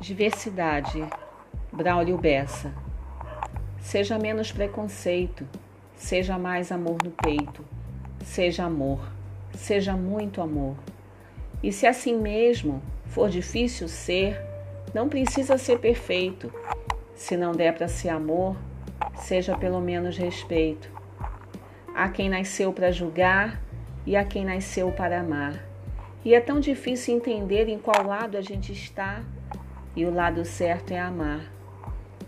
Diversidade. Braulio Bessa. Seja menos preconceito, seja mais amor no peito, seja amor, seja muito amor. E se assim mesmo for difícil ser, não precisa ser perfeito. Se não der para ser amor, seja pelo menos respeito. Há quem nasceu para julgar e há quem nasceu para amar. E é tão difícil entender em qual lado a gente está e o lado certo é amar.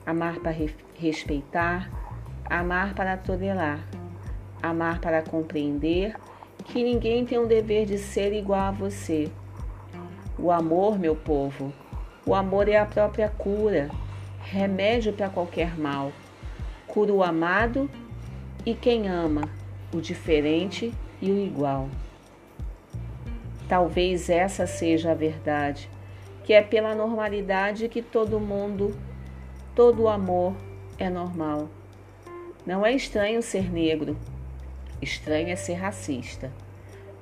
Amar para respeitar, amar para tolerar, amar para compreender que ninguém tem o dever de ser igual a você. O amor, meu povo, o amor é a própria cura, remédio para qualquer mal. Cura o amado e quem ama, o diferente e o igual. Talvez essa seja a verdade que é pela normalidade que todo mundo, todo amor é normal. Não é estranho ser negro, estranho é ser racista.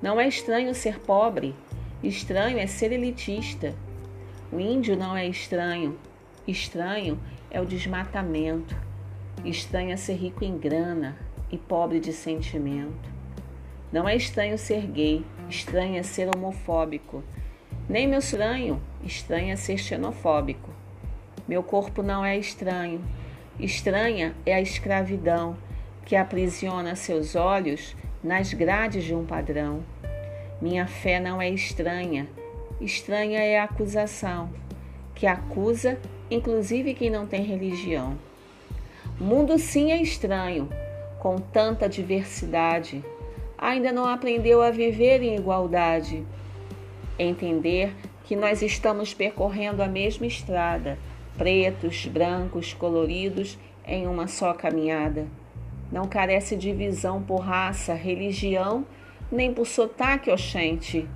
Não é estranho ser pobre, estranho é ser elitista. O índio não é estranho, estranho é o desmatamento. Estranho é ser rico em grana e pobre de sentimento. Não é estranho ser gay, estranho é ser homofóbico. Nem meu estranho, estranha ser xenofóbico. Meu corpo não é estranho. Estranha é a escravidão que aprisiona seus olhos nas grades de um padrão. Minha fé não é estranha. Estranha é a acusação, que acusa inclusive quem não tem religião. O mundo sim é estranho, com tanta diversidade. Ainda não aprendeu a viver em igualdade entender que nós estamos percorrendo a mesma estrada, pretos, brancos, coloridos, em uma só caminhada. Não carece de visão por raça, religião, nem por sotaque oxente.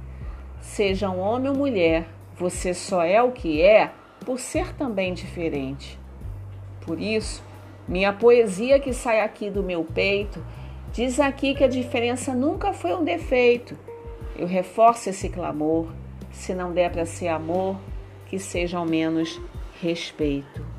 Seja um homem ou mulher, você só é o que é por ser também diferente. Por isso, minha poesia que sai aqui do meu peito diz aqui que a diferença nunca foi um defeito eu reforço esse clamor. Se não der para ser amor, que seja ao menos respeito.